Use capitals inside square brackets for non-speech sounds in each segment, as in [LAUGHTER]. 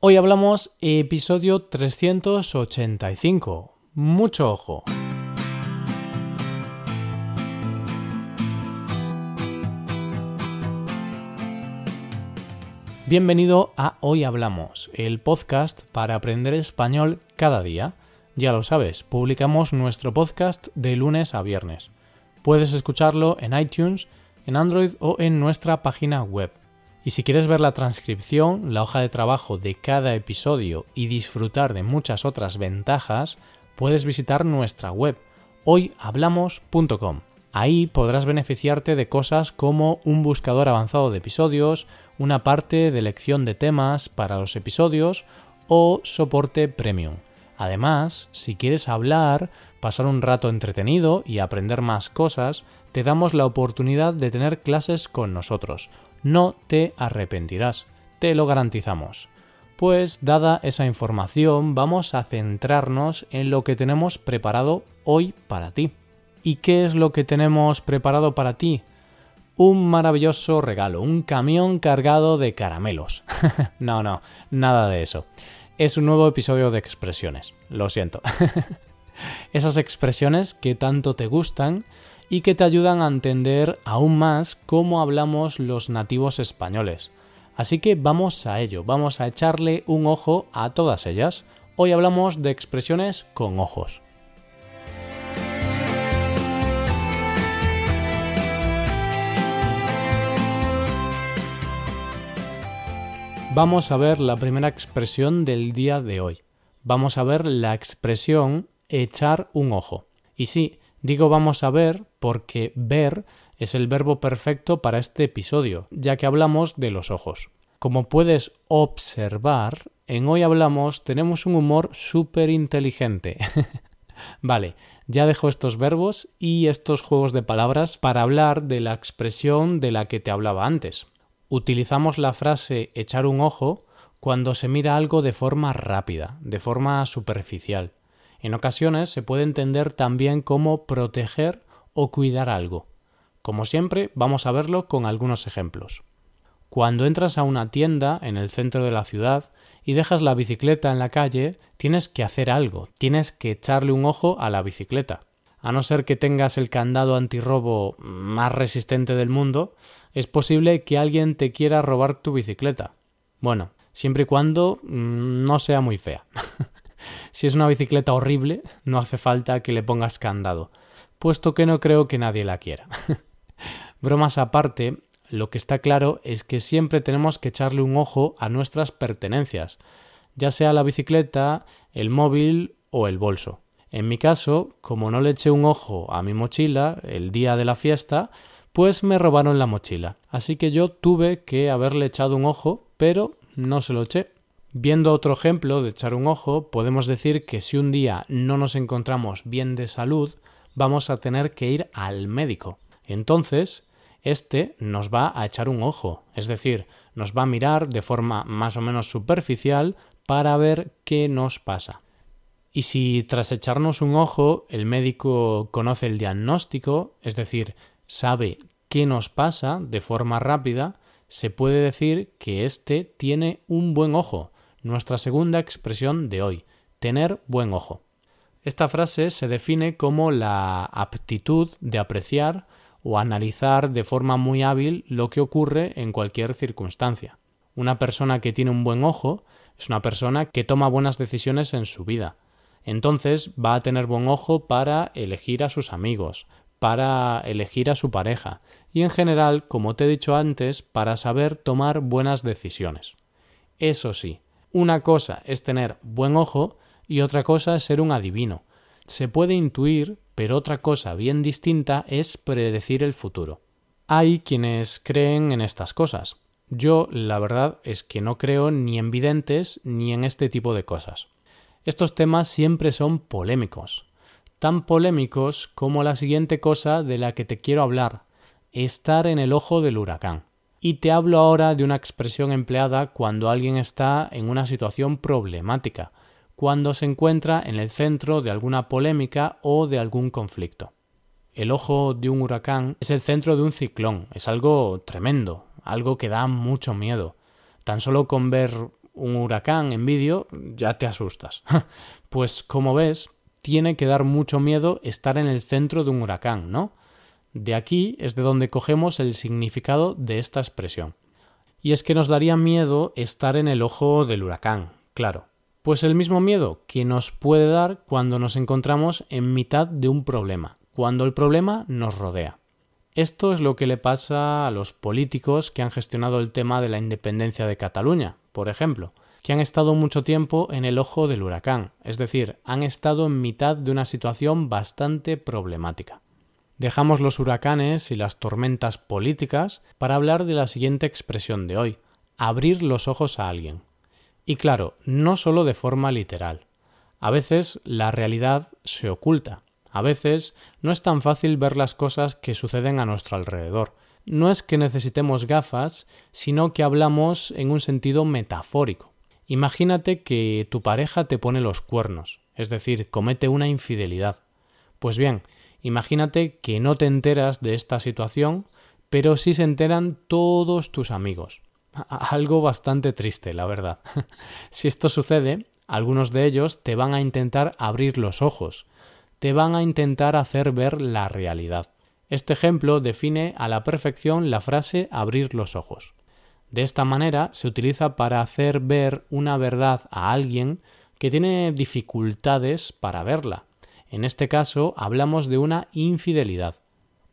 Hoy hablamos episodio 385. Mucho ojo. Bienvenido a Hoy Hablamos, el podcast para aprender español cada día. Ya lo sabes, publicamos nuestro podcast de lunes a viernes. Puedes escucharlo en iTunes, en Android o en nuestra página web. Y si quieres ver la transcripción, la hoja de trabajo de cada episodio y disfrutar de muchas otras ventajas, puedes visitar nuestra web hoyhablamos.com. Ahí podrás beneficiarte de cosas como un buscador avanzado de episodios, una parte de elección de temas para los episodios o soporte premium. Además, si quieres hablar, pasar un rato entretenido y aprender más cosas, te damos la oportunidad de tener clases con nosotros. No te arrepentirás, te lo garantizamos. Pues dada esa información, vamos a centrarnos en lo que tenemos preparado hoy para ti. ¿Y qué es lo que tenemos preparado para ti? Un maravilloso regalo, un camión cargado de caramelos. [LAUGHS] no, no, nada de eso es un nuevo episodio de expresiones. Lo siento. [LAUGHS] Esas expresiones que tanto te gustan y que te ayudan a entender aún más cómo hablamos los nativos españoles. Así que vamos a ello, vamos a echarle un ojo a todas ellas. Hoy hablamos de expresiones con ojos. Vamos a ver la primera expresión del día de hoy. Vamos a ver la expresión echar un ojo. Y sí, digo vamos a ver porque ver es el verbo perfecto para este episodio, ya que hablamos de los ojos. Como puedes observar, en hoy hablamos tenemos un humor súper inteligente. [LAUGHS] vale, ya dejo estos verbos y estos juegos de palabras para hablar de la expresión de la que te hablaba antes utilizamos la frase echar un ojo cuando se mira algo de forma rápida, de forma superficial. En ocasiones se puede entender también como proteger o cuidar algo. Como siempre, vamos a verlo con algunos ejemplos. Cuando entras a una tienda en el centro de la ciudad y dejas la bicicleta en la calle, tienes que hacer algo, tienes que echarle un ojo a la bicicleta. A no ser que tengas el candado antirrobo más resistente del mundo, es posible que alguien te quiera robar tu bicicleta. Bueno, siempre y cuando mm, no sea muy fea. [LAUGHS] si es una bicicleta horrible, no hace falta que le pongas candado, puesto que no creo que nadie la quiera. [LAUGHS] Bromas aparte, lo que está claro es que siempre tenemos que echarle un ojo a nuestras pertenencias, ya sea la bicicleta, el móvil o el bolso. En mi caso, como no le eché un ojo a mi mochila el día de la fiesta, pues me robaron la mochila. Así que yo tuve que haberle echado un ojo, pero no se lo eché. Viendo otro ejemplo de echar un ojo, podemos decir que si un día no nos encontramos bien de salud, vamos a tener que ir al médico. Entonces, este nos va a echar un ojo, es decir, nos va a mirar de forma más o menos superficial para ver qué nos pasa. Y si tras echarnos un ojo el médico conoce el diagnóstico, es decir, sabe qué nos pasa de forma rápida, se puede decir que éste tiene un buen ojo, nuestra segunda expresión de hoy, tener buen ojo. Esta frase se define como la aptitud de apreciar o analizar de forma muy hábil lo que ocurre en cualquier circunstancia. Una persona que tiene un buen ojo es una persona que toma buenas decisiones en su vida. Entonces va a tener buen ojo para elegir a sus amigos, para elegir a su pareja y en general, como te he dicho antes, para saber tomar buenas decisiones. Eso sí, una cosa es tener buen ojo y otra cosa es ser un adivino. Se puede intuir, pero otra cosa bien distinta es predecir el futuro. Hay quienes creen en estas cosas. Yo, la verdad, es que no creo ni en videntes ni en este tipo de cosas. Estos temas siempre son polémicos, tan polémicos como la siguiente cosa de la que te quiero hablar, estar en el ojo del huracán. Y te hablo ahora de una expresión empleada cuando alguien está en una situación problemática, cuando se encuentra en el centro de alguna polémica o de algún conflicto. El ojo de un huracán es el centro de un ciclón, es algo tremendo, algo que da mucho miedo. Tan solo con ver un huracán en vídeo, ya te asustas. [LAUGHS] pues como ves, tiene que dar mucho miedo estar en el centro de un huracán, ¿no? De aquí es de donde cogemos el significado de esta expresión. Y es que nos daría miedo estar en el ojo del huracán, claro. Pues el mismo miedo que nos puede dar cuando nos encontramos en mitad de un problema, cuando el problema nos rodea. Esto es lo que le pasa a los políticos que han gestionado el tema de la independencia de Cataluña, por ejemplo, que han estado mucho tiempo en el ojo del huracán, es decir, han estado en mitad de una situación bastante problemática. Dejamos los huracanes y las tormentas políticas para hablar de la siguiente expresión de hoy, abrir los ojos a alguien. Y claro, no solo de forma literal. A veces la realidad se oculta. A veces no es tan fácil ver las cosas que suceden a nuestro alrededor. No es que necesitemos gafas, sino que hablamos en un sentido metafórico. Imagínate que tu pareja te pone los cuernos, es decir, comete una infidelidad. Pues bien, Imagínate que no te enteras de esta situación, pero sí se enteran todos tus amigos. Algo bastante triste, la verdad. [LAUGHS] si esto sucede, algunos de ellos te van a intentar abrir los ojos, te van a intentar hacer ver la realidad. Este ejemplo define a la perfección la frase abrir los ojos. De esta manera se utiliza para hacer ver una verdad a alguien que tiene dificultades para verla. En este caso hablamos de una infidelidad.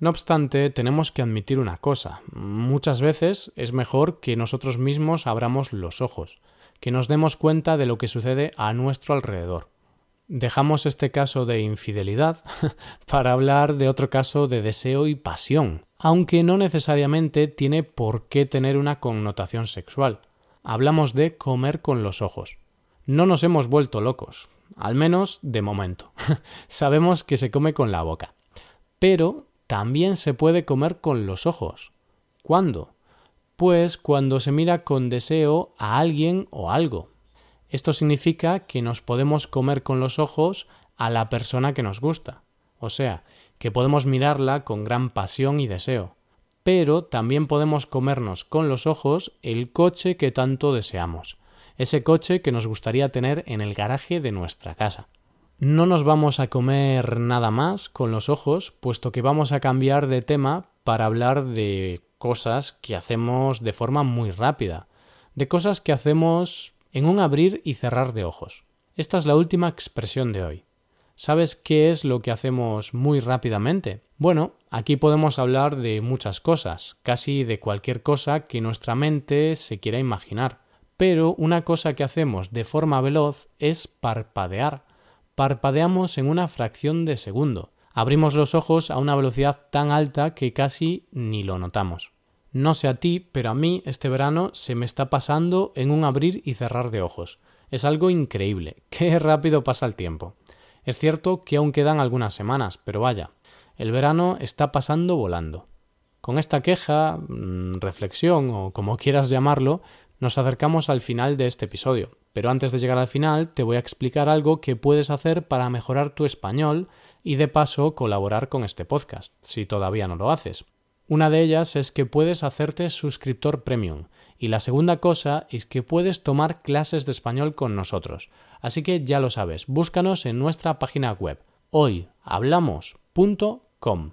No obstante, tenemos que admitir una cosa. Muchas veces es mejor que nosotros mismos abramos los ojos, que nos demos cuenta de lo que sucede a nuestro alrededor. Dejamos este caso de infidelidad [LAUGHS] para hablar de otro caso de deseo y pasión, aunque no necesariamente tiene por qué tener una connotación sexual. Hablamos de comer con los ojos. No nos hemos vuelto locos, al menos de momento. [LAUGHS] Sabemos que se come con la boca. Pero también se puede comer con los ojos. ¿Cuándo? Pues cuando se mira con deseo a alguien o algo. Esto significa que nos podemos comer con los ojos a la persona que nos gusta. O sea, que podemos mirarla con gran pasión y deseo. Pero también podemos comernos con los ojos el coche que tanto deseamos ese coche que nos gustaría tener en el garaje de nuestra casa. No nos vamos a comer nada más con los ojos, puesto que vamos a cambiar de tema para hablar de cosas que hacemos de forma muy rápida, de cosas que hacemos en un abrir y cerrar de ojos. Esta es la última expresión de hoy. ¿Sabes qué es lo que hacemos muy rápidamente? Bueno, aquí podemos hablar de muchas cosas, casi de cualquier cosa que nuestra mente se quiera imaginar. Pero una cosa que hacemos de forma veloz es parpadear. Parpadeamos en una fracción de segundo. Abrimos los ojos a una velocidad tan alta que casi ni lo notamos. No sé a ti, pero a mí este verano se me está pasando en un abrir y cerrar de ojos. Es algo increíble. [LAUGHS] Qué rápido pasa el tiempo. Es cierto que aún quedan algunas semanas, pero vaya, el verano está pasando volando. Con esta queja, mm, reflexión o como quieras llamarlo, nos acercamos al final de este episodio, pero antes de llegar al final te voy a explicar algo que puedes hacer para mejorar tu español y de paso colaborar con este podcast, si todavía no lo haces. Una de ellas es que puedes hacerte suscriptor premium y la segunda cosa es que puedes tomar clases de español con nosotros. Así que ya lo sabes, búscanos en nuestra página web hoyhablamos.com.